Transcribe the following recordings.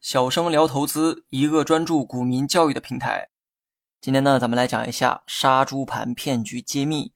小生聊投资，一个专注股民教育的平台。今天呢，咱们来讲一下杀猪盘骗局揭秘。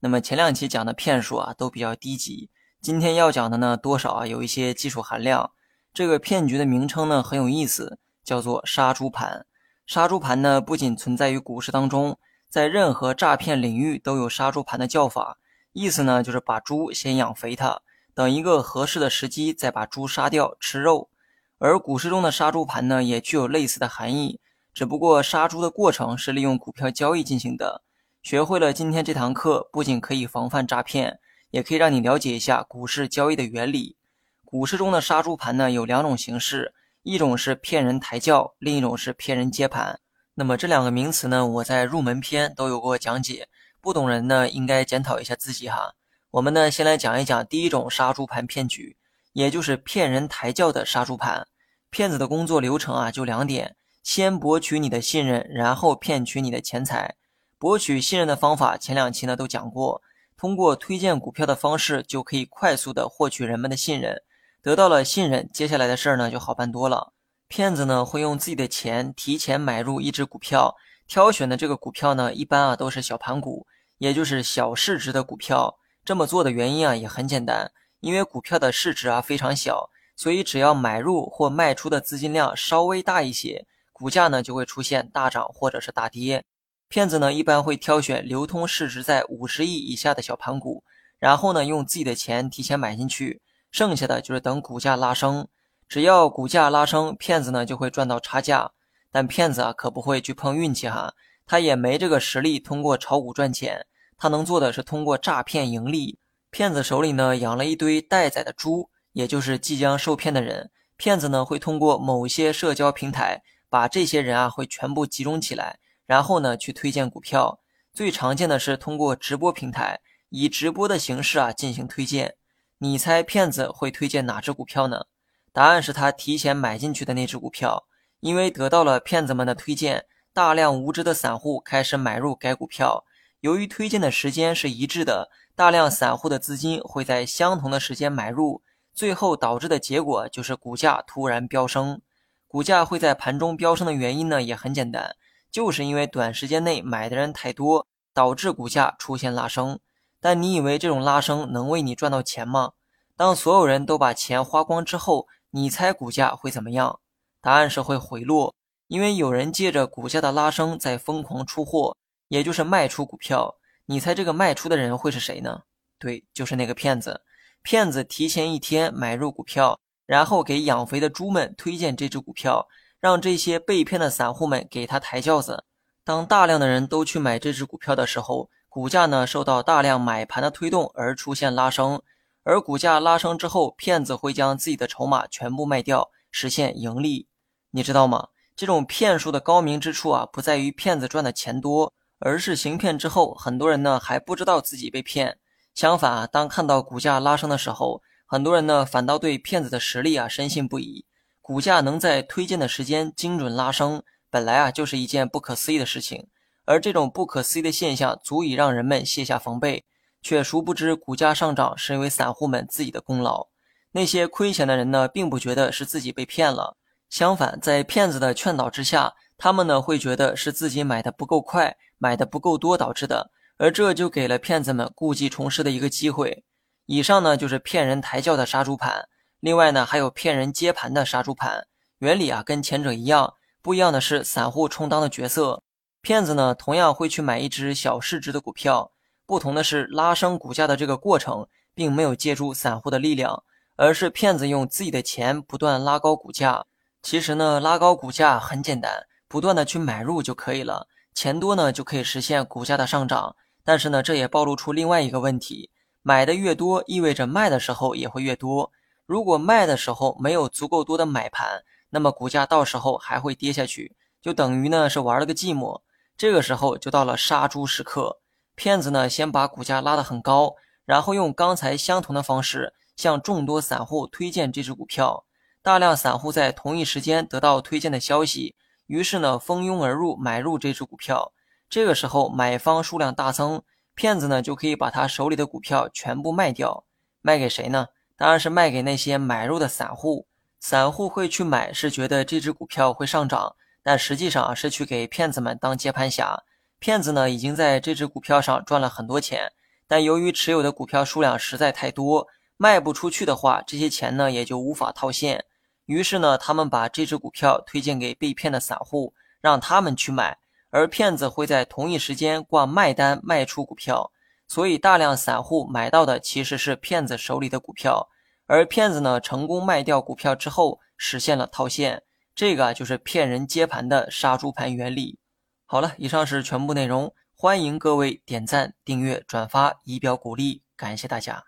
那么前两期讲的骗术啊，都比较低级。今天要讲的呢，多少啊有一些技术含量。这个骗局的名称呢很有意思，叫做杀猪盘。杀猪盘呢，不仅存在于股市当中，在任何诈骗领域都有杀猪盘的叫法。意思呢，就是把猪先养肥它，等一个合适的时机再把猪杀掉吃肉。而股市中的杀猪盘呢，也具有类似的含义，只不过杀猪的过程是利用股票交易进行的。学会了今天这堂课，不仅可以防范诈骗，也可以让你了解一下股市交易的原理。股市中的杀猪盘呢，有两种形式，一种是骗人抬轿，另一种是骗人接盘。那么这两个名词呢，我在入门篇都有过讲解，不懂人呢应该检讨一下自己哈。我们呢先来讲一讲第一种杀猪盘骗局。也就是骗人抬轿的杀猪盘，骗子的工作流程啊，就两点：先博取你的信任，然后骗取你的钱财。博取信任的方法，前两期呢都讲过，通过推荐股票的方式，就可以快速的获取人们的信任。得到了信任，接下来的事儿呢就好办多了。骗子呢会用自己的钱提前买入一只股票，挑选的这个股票呢，一般啊都是小盘股，也就是小市值的股票。这么做的原因啊也很简单。因为股票的市值啊非常小，所以只要买入或卖出的资金量稍微大一些，股价呢就会出现大涨或者是大跌。骗子呢一般会挑选流通市值在五十亿以下的小盘股，然后呢用自己的钱提前买进去，剩下的就是等股价拉升。只要股价拉升，骗子呢就会赚到差价。但骗子啊可不会去碰运气哈，他也没这个实力通过炒股赚钱，他能做的是通过诈骗盈利。骗子手里呢养了一堆待宰的猪，也就是即将受骗的人。骗子呢会通过某些社交平台把这些人啊会全部集中起来，然后呢去推荐股票。最常见的是通过直播平台，以直播的形式啊进行推荐。你猜骗子会推荐哪只股票呢？答案是他提前买进去的那只股票。因为得到了骗子们的推荐，大量无知的散户开始买入该股票。由于推荐的时间是一致的。大量散户的资金会在相同的时间买入，最后导致的结果就是股价突然飙升。股价会在盘中飙升的原因呢，也很简单，就是因为短时间内买的人太多，导致股价出现拉升。但你以为这种拉升能为你赚到钱吗？当所有人都把钱花光之后，你猜股价会怎么样？答案是会回落，因为有人借着股价的拉升在疯狂出货，也就是卖出股票。你猜这个卖出的人会是谁呢？对，就是那个骗子。骗子提前一天买入股票，然后给养肥的猪们推荐这只股票，让这些被骗的散户们给他抬轿子。当大量的人都去买这只股票的时候，股价呢受到大量买盘的推动而出现拉升。而股价拉升之后，骗子会将自己的筹码全部卖掉，实现盈利。你知道吗？这种骗术的高明之处啊，不在于骗子赚的钱多。而是行骗之后，很多人呢还不知道自己被骗。相反，当看到股价拉升的时候，很多人呢反倒对骗子的实力啊深信不疑。股价能在推荐的时间精准拉升，本来啊就是一件不可思议的事情。而这种不可思议的现象，足以让人们卸下防备，却殊不知股价上涨是因为散户们自己的功劳。那些亏钱的人呢，并不觉得是自己被骗了，相反，在骗子的劝导之下，他们呢会觉得是自己买的不够快。买的不够多导致的，而这就给了骗子们故技重施的一个机会。以上呢就是骗人抬轿的杀猪盘，另外呢还有骗人接盘的杀猪盘。原理啊跟前者一样，不一样的是散户充当的角色。骗子呢同样会去买一只小市值的股票，不同的是拉升股价的这个过程并没有借助散户的力量，而是骗子用自己的钱不断拉高股价。其实呢拉高股价很简单，不断的去买入就可以了。钱多呢，就可以实现股价的上涨。但是呢，这也暴露出另外一个问题：买的越多，意味着卖的时候也会越多。如果卖的时候没有足够多的买盘，那么股价到时候还会跌下去，就等于呢是玩了个寂寞。这个时候就到了杀猪时刻，骗子呢先把股价拉得很高，然后用刚才相同的方式向众多散户推荐这只股票。大量散户在同一时间得到推荐的消息。于是呢，蜂拥而入买入这只股票。这个时候，买方数量大增，骗子呢就可以把他手里的股票全部卖掉。卖给谁呢？当然是卖给那些买入的散户。散户会去买，是觉得这只股票会上涨，但实际上是去给骗子们当接盘侠。骗子呢，已经在这只股票上赚了很多钱，但由于持有的股票数量实在太多，卖不出去的话，这些钱呢也就无法套现。于是呢，他们把这只股票推荐给被骗的散户，让他们去买，而骗子会在同一时间挂卖单卖出股票，所以大量散户买到的其实是骗子手里的股票。而骗子呢，成功卖掉股票之后，实现了套现，这个就是骗人接盘的杀猪盘原理。好了，以上是全部内容，欢迎各位点赞、订阅、转发，以表鼓励，感谢大家。